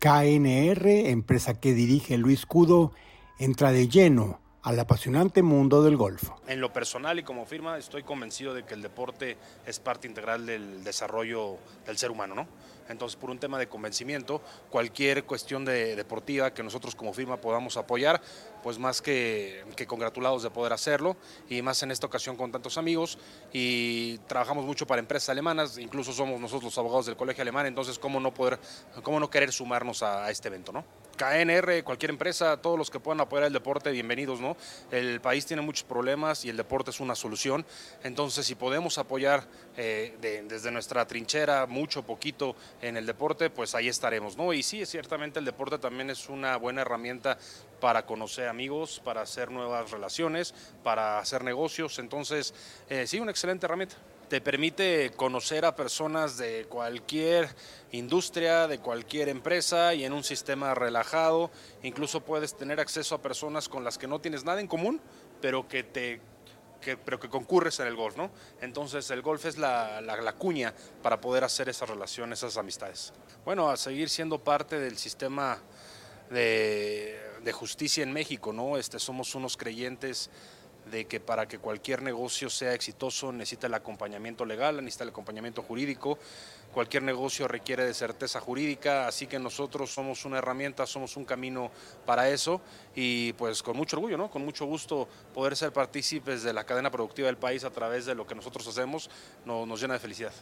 KNR, empresa que dirige Luis Cudo, entra de lleno al apasionante mundo del golf. En lo personal y como firma estoy convencido de que el deporte es parte integral del desarrollo del ser humano, ¿no? Entonces, por un tema de convencimiento, cualquier cuestión de, deportiva que nosotros como firma podamos apoyar, pues más que, que congratulados de poder hacerlo y más en esta ocasión con tantos amigos y trabajamos mucho para empresas alemanas, incluso somos nosotros los abogados del colegio alemán, entonces cómo no poder, cómo no querer sumarnos a, a este evento, ¿no? KNR, cualquier empresa, todos los que puedan apoyar el deporte, bienvenidos, ¿no? El país tiene muchos problemas y el deporte es una solución. Entonces, si podemos apoyar eh, desde nuestra trinchera, mucho, poquito, en el deporte, pues ahí estaremos, ¿no? Y sí, ciertamente el deporte también es una buena herramienta para conocer amigos, para hacer nuevas relaciones, para hacer negocios. Entonces, eh, sí, una excelente herramienta te permite conocer a personas de cualquier industria, de cualquier empresa y en un sistema relajado. Incluso puedes tener acceso a personas con las que no tienes nada en común, pero que te pero que concurres en el golf, ¿no? Entonces el golf es la, la, cuña para poder hacer esas relaciones, esas amistades. Bueno, a seguir siendo parte del sistema de, de justicia en México, ¿no? Este, somos unos creyentes de que para que cualquier negocio sea exitoso necesita el acompañamiento legal, necesita el acompañamiento jurídico. Cualquier negocio requiere de certeza jurídica, así que nosotros somos una herramienta, somos un camino para eso y pues con mucho orgullo, ¿no? con mucho gusto poder ser partícipes de la cadena productiva del país a través de lo que nosotros hacemos nos llena de felicidad.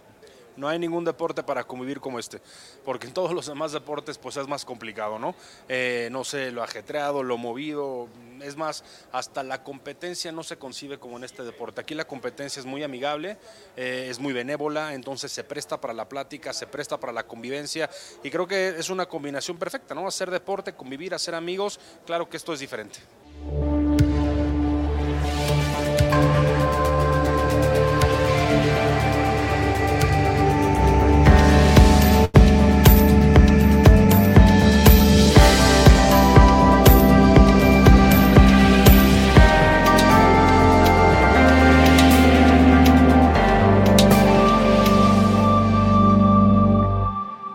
No hay ningún deporte para convivir como este, porque en todos los demás deportes pues es más complicado, ¿no? Eh, no sé, lo ajetreado, lo movido, es más, hasta la competencia no se concibe como en este deporte. Aquí la competencia es muy amigable, eh, es muy benévola, entonces se presta para la plática, se presta para la convivencia y creo que es una combinación perfecta, ¿no? Hacer deporte, convivir, hacer amigos, claro que esto es diferente.